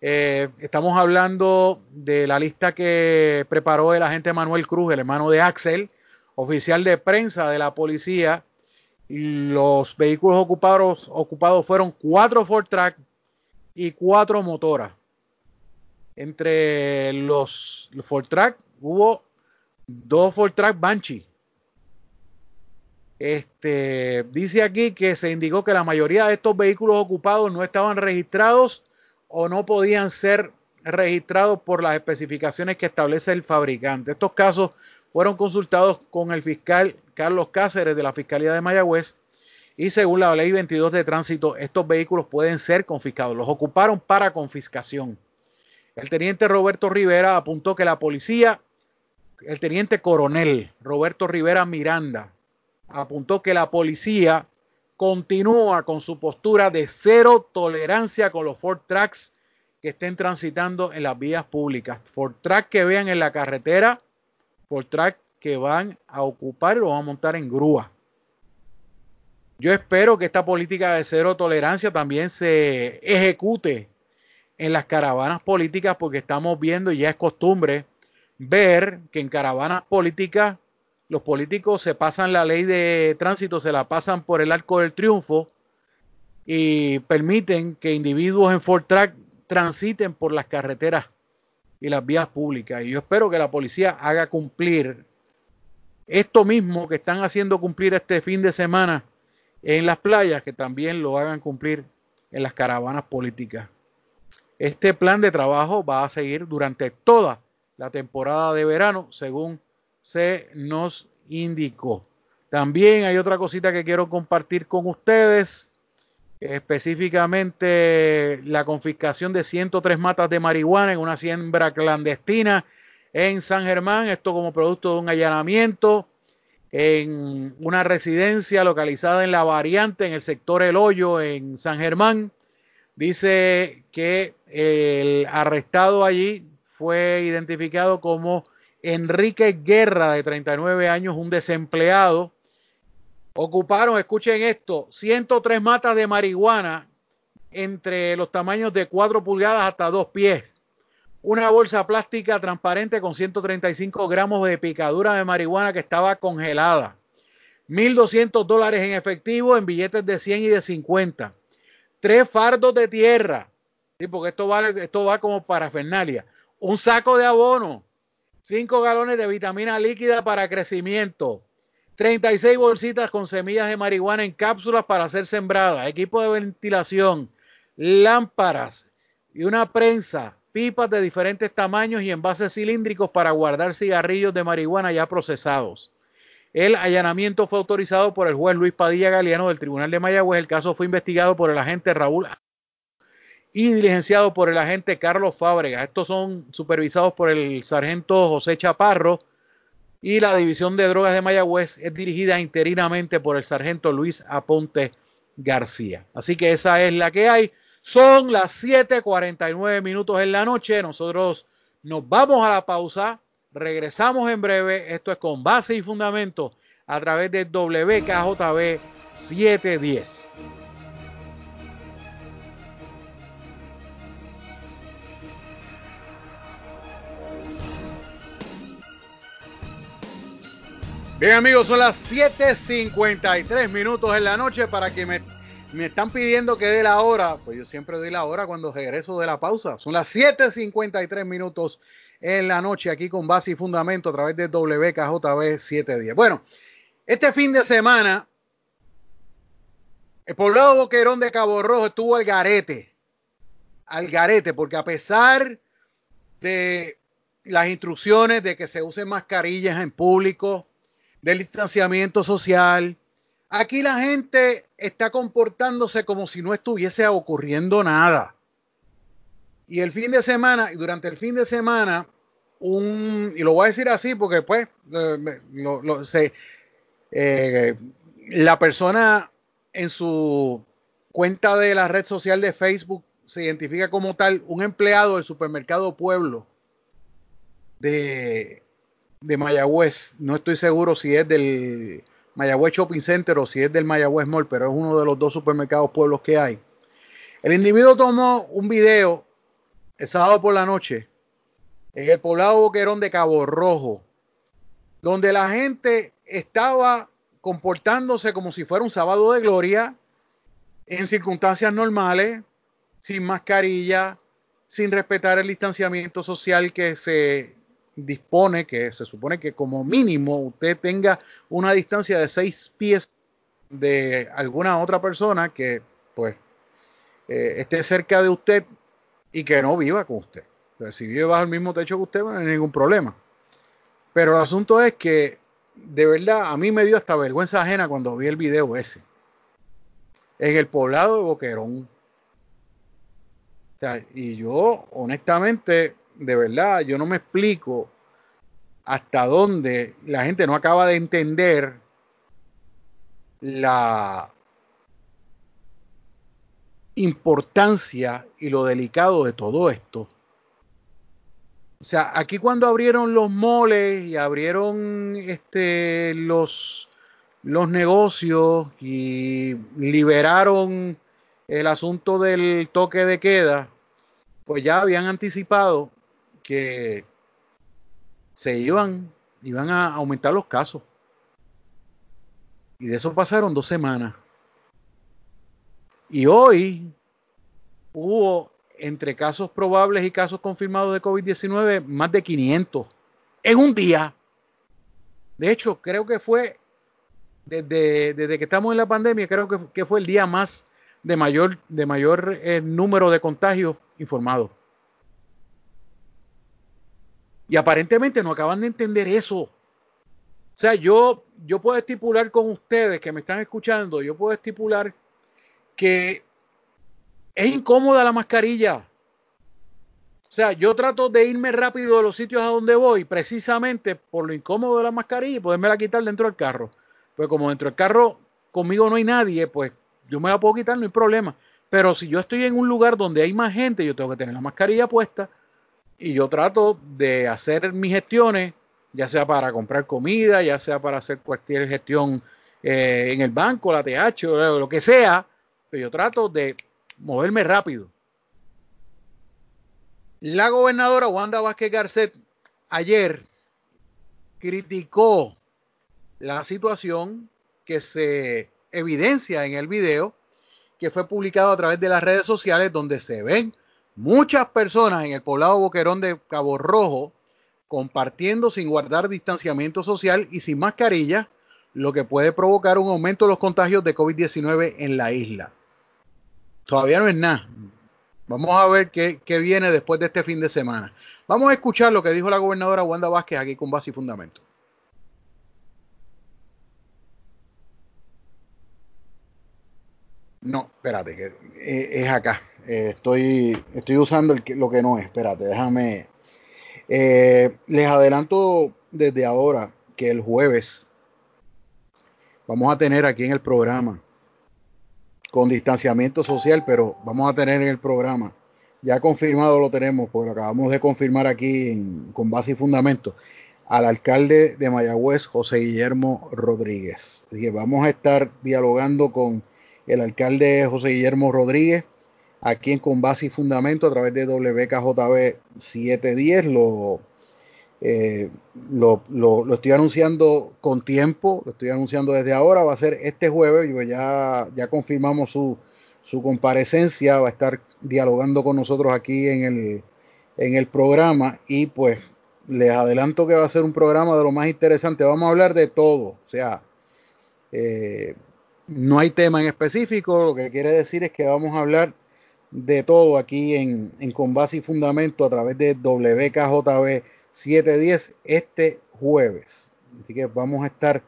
S1: Eh, estamos hablando de la lista que preparó el agente Manuel Cruz, el hermano de Axel, oficial de prensa de la policía. Los vehículos ocupados, ocupados fueron cuatro Ford Track y cuatro motoras. Entre los, los Ford Track hubo dos Ford Track Banshee este, dice aquí que se indicó que la mayoría de estos vehículos ocupados no estaban registrados o no podían ser registrados por las especificaciones que establece el fabricante. Estos casos fueron consultados con el fiscal Carlos Cáceres de la Fiscalía de Mayagüez y según la ley 22 de tránsito, estos vehículos pueden ser confiscados. Los ocuparon para confiscación. El teniente Roberto Rivera apuntó que la policía, el teniente coronel Roberto Rivera Miranda, apuntó que la policía continúa con su postura de cero tolerancia con los Ford Tracks que estén transitando en las vías públicas. Ford Track que vean en la carretera, Ford Track que van a ocupar y lo van a montar en grúa. Yo espero que esta política de cero tolerancia también se ejecute en las caravanas políticas porque estamos viendo y ya es costumbre ver que en caravanas políticas los políticos se pasan la ley de tránsito, se la pasan por el arco del triunfo y permiten que individuos en Ford Track transiten por las carreteras y las vías públicas. Y yo espero que la policía haga cumplir esto mismo que están haciendo cumplir este fin de semana en las playas, que también lo hagan cumplir en las caravanas políticas. Este plan de trabajo va a seguir durante toda la temporada de verano, según se nos indicó. También hay otra cosita que quiero compartir con ustedes, específicamente la confiscación de 103 matas de marihuana en una siembra clandestina en San Germán, esto como producto de un allanamiento en una residencia localizada en la variante en el sector El Hoyo en San Germán. Dice que el arrestado allí fue identificado como Enrique Guerra, de 39 años, un desempleado. Ocuparon, escuchen esto, 103 matas de marihuana entre los tamaños de 4 pulgadas hasta 2 pies. Una bolsa plástica transparente con 135 gramos de picadura de marihuana que estaba congelada. 1.200 dólares en efectivo en billetes de 100 y de 50. Tres fardos de tierra. Sí, porque esto, vale, esto va como para Fernalia. Un saco de abono 5 galones de vitamina líquida para crecimiento, 36 bolsitas con semillas de marihuana en cápsulas para ser sembradas, equipo de ventilación, lámparas y una prensa, pipas de diferentes tamaños y envases cilíndricos para guardar cigarrillos de marihuana ya procesados. El allanamiento fue autorizado por el juez Luis Padilla Galeano del Tribunal de Mayagüez. El caso fue investigado por el agente Raúl y diligenciado por el agente Carlos Fábrega. Estos son supervisados por el sargento José Chaparro y la división de drogas de Mayagüez es dirigida interinamente por el sargento Luis Aponte García. Así que esa es la que hay. Son las 7:49 minutos en la noche. Nosotros Nos vamos a la pausa. Regresamos en breve. Esto es con base y fundamento a través de WKJB 710. Bien amigos, son las 7.53 minutos en la noche para que me, me, están pidiendo que dé la hora. Pues yo siempre doy la hora cuando regreso de la pausa. Son las 7.53 minutos en la noche aquí con base y fundamento a través de WKJB 710. Bueno, este fin de semana el poblado Boquerón de Cabo Rojo estuvo al garete. Al garete, porque a pesar de las instrucciones de que se usen mascarillas en público, del distanciamiento social. Aquí la gente está comportándose como si no estuviese ocurriendo nada. Y el fin de semana, y durante el fin de semana, un, y lo voy a decir así porque pues eh, lo, lo, eh, la persona en su cuenta de la red social de Facebook se identifica como tal un empleado del supermercado Pueblo de de Mayagüez. No estoy seguro si es del Mayagüez Shopping Center o si es del Mayagüez Mall, pero es uno de los dos supermercados pueblos que hay. El individuo tomó un video el sábado por la noche en el poblado Boquerón de Cabo Rojo, donde la gente estaba comportándose como si fuera un sábado de gloria, en circunstancias normales, sin mascarilla, sin respetar el distanciamiento social que se dispone que se supone que como mínimo usted tenga una distancia de seis pies de alguna otra persona que pues eh, esté cerca de usted y que no viva con usted. si vive bajo el mismo techo que usted, no hay ningún problema. Pero el asunto es que de verdad a mí me dio hasta vergüenza ajena cuando vi el video ese. En el poblado de Boquerón. y yo, honestamente, de verdad, yo no me explico hasta dónde la gente no acaba de entender la importancia y lo delicado de todo esto. O sea, aquí cuando abrieron los moles y abrieron este, los, los negocios y liberaron el asunto del toque de queda, pues ya habían anticipado que se iban, iban a aumentar los casos. Y de eso pasaron dos semanas. Y hoy hubo entre casos probables y casos confirmados de COVID-19 más de 500 en un día. De hecho, creo que fue desde, desde que estamos en la pandemia, creo que, que, fue el día más de mayor, de mayor eh, número de contagios informados. Y aparentemente no acaban de entender eso. O sea, yo, yo puedo estipular con ustedes que me están escuchando, yo puedo estipular que es incómoda la mascarilla. O sea, yo trato de irme rápido de los sitios a donde voy, precisamente por lo incómodo de la mascarilla y poderme la quitar dentro del carro. Pues como dentro del carro conmigo no hay nadie, pues yo me la puedo quitar, no hay problema. Pero si yo estoy en un lugar donde hay más gente, yo tengo que tener la mascarilla puesta y yo trato de hacer mis gestiones, ya sea para comprar comida, ya sea para hacer cualquier gestión eh, en el banco, la TH, lo que sea, pero yo trato de moverme rápido. La gobernadora Wanda Vázquez Garcet ayer criticó la situación que se evidencia en el video que fue publicado a través de las redes sociales donde se ven muchas personas en el poblado Boquerón de Cabo Rojo compartiendo sin guardar distanciamiento social y sin mascarilla, lo que puede provocar un aumento de los contagios de COVID-19 en la isla. Todavía no es nada. Vamos a ver qué, qué, viene después de este fin de semana. Vamos a escuchar lo que dijo la gobernadora Wanda Vázquez aquí con base y fundamento. No, espérate, que eh, es acá. Eh, estoy, estoy usando lo que no es. Espérate, déjame. Eh, les adelanto desde ahora que el jueves vamos a tener aquí en el programa, con distanciamiento social, pero vamos a tener en el programa ya confirmado lo tenemos, porque lo acabamos de confirmar aquí con base y fundamento, al alcalde de Mayagüez, José Guillermo Rodríguez. Que vamos a estar dialogando con el alcalde José Guillermo Rodríguez aquí en Con Base y Fundamento a través de WKJB 710. Eh, lo, lo, estoy anunciando con tiempo, lo estoy anunciando desde ahora, va a ser este jueves, ya, ya confirmamos su, su comparecencia, va a estar dialogando con nosotros aquí en el, en el programa y pues les adelanto que va a ser un programa de lo más interesante, vamos a hablar de todo, o sea, eh, no hay tema en específico, lo que quiere decir es que vamos a hablar de todo aquí en, en Con Base y Fundamento a través de WKJB 710 este jueves. Así que vamos a estar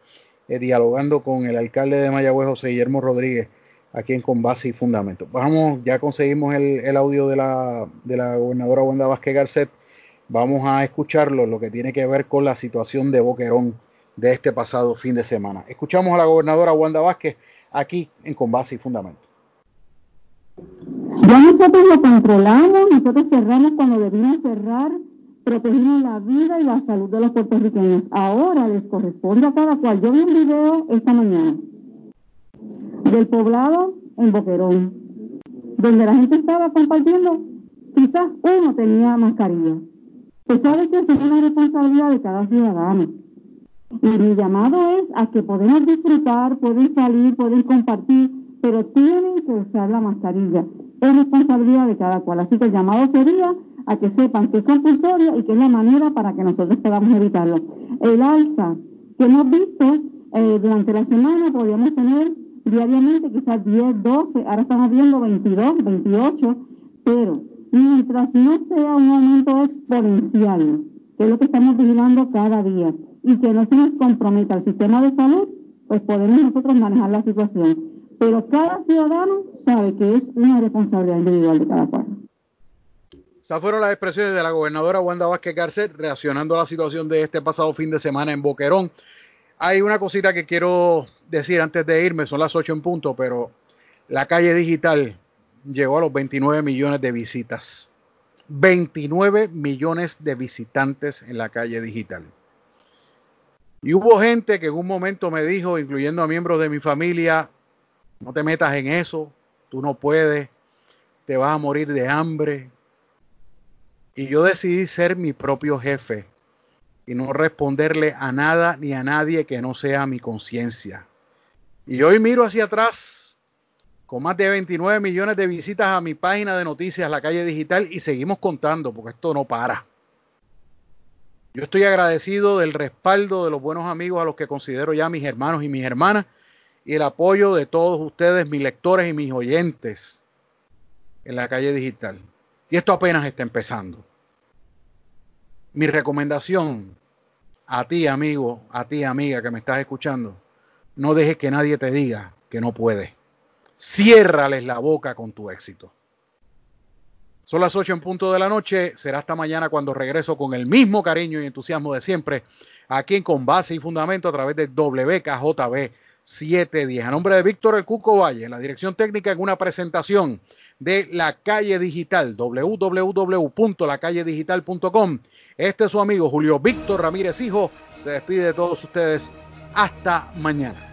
S1: eh, dialogando con el alcalde de Mayagüez, José Guillermo Rodríguez, aquí en Con Base y Fundamento. Vamos, ya conseguimos el, audio de la, de la gobernadora Wanda Vázquez Garcet. Vamos a escucharlo, lo que tiene que ver con la situación de Boquerón de este pasado fin de semana. Escuchamos a la gobernadora Wanda Vázquez aquí en Con Base y Fundamento.
S3: Ya nosotros lo controlamos, nosotros cerramos cuando debimos cerrar, protegimos la vida y la salud de los puertorriqueños. Ahora les corresponde a cada cual. Yo vi un video esta mañana del poblado en Boquerón, donde la gente estaba compartiendo, quizás uno tenía mascarilla. Pues sabe que es una responsabilidad de cada ciudadano. Y mi llamado es a que podemos disfrutar, pueden salir, pueden compartir, pero tienen que usar la mascarilla. Es responsabilidad de cada cual. Así que el llamado sería a que sepan que es compulsorio y que es la manera para que nosotros podamos evitarlo. El alza que hemos visto eh, durante la semana, podríamos tener diariamente quizás 10, 12, ahora estamos viendo 22, 28, pero mientras no sea un aumento exponencial, que es lo que estamos vigilando cada día, y que no se nos comprometa el sistema de salud, pues podemos nosotros manejar la situación. Pero cada ciudadano sabe que es una responsabilidad individual de cada cual.
S1: Esas fueron las expresiones de la gobernadora Wanda Vázquez Garcet reaccionando a la situación de este pasado fin de semana en Boquerón. Hay una cosita que quiero decir antes de irme, son las 8 en punto, pero la calle digital llegó a los 29 millones de visitas. 29 millones de visitantes en la calle digital. Y hubo gente que en un momento me dijo, incluyendo a miembros de mi familia, no te metas en eso, tú no puedes, te vas a morir de hambre. Y yo decidí ser mi propio jefe y no responderle a nada ni a nadie que no sea mi conciencia. Y hoy miro hacia atrás con más de 29 millones de visitas a mi página de noticias, La Calle Digital, y seguimos contando porque esto no para. Yo estoy agradecido del respaldo de los buenos amigos a los que considero ya mis hermanos y mis hermanas y el apoyo de todos ustedes, mis lectores y mis oyentes en la calle digital. Y esto apenas está empezando. Mi recomendación a ti, amigo, a ti, amiga que me estás escuchando, no dejes que nadie te diga que no puedes. Ciérrales la boca con tu éxito. Son las 8 en punto de la noche. Será hasta mañana cuando regreso con el mismo cariño y entusiasmo de siempre aquí en Con Base y Fundamento a través de WKJB 710. A nombre de Víctor El Cuco Valle, en la dirección técnica en una presentación de La Calle Digital, www.lacalledigital.com. Este es su amigo Julio Víctor Ramírez Hijo. Se despide de todos ustedes. Hasta mañana.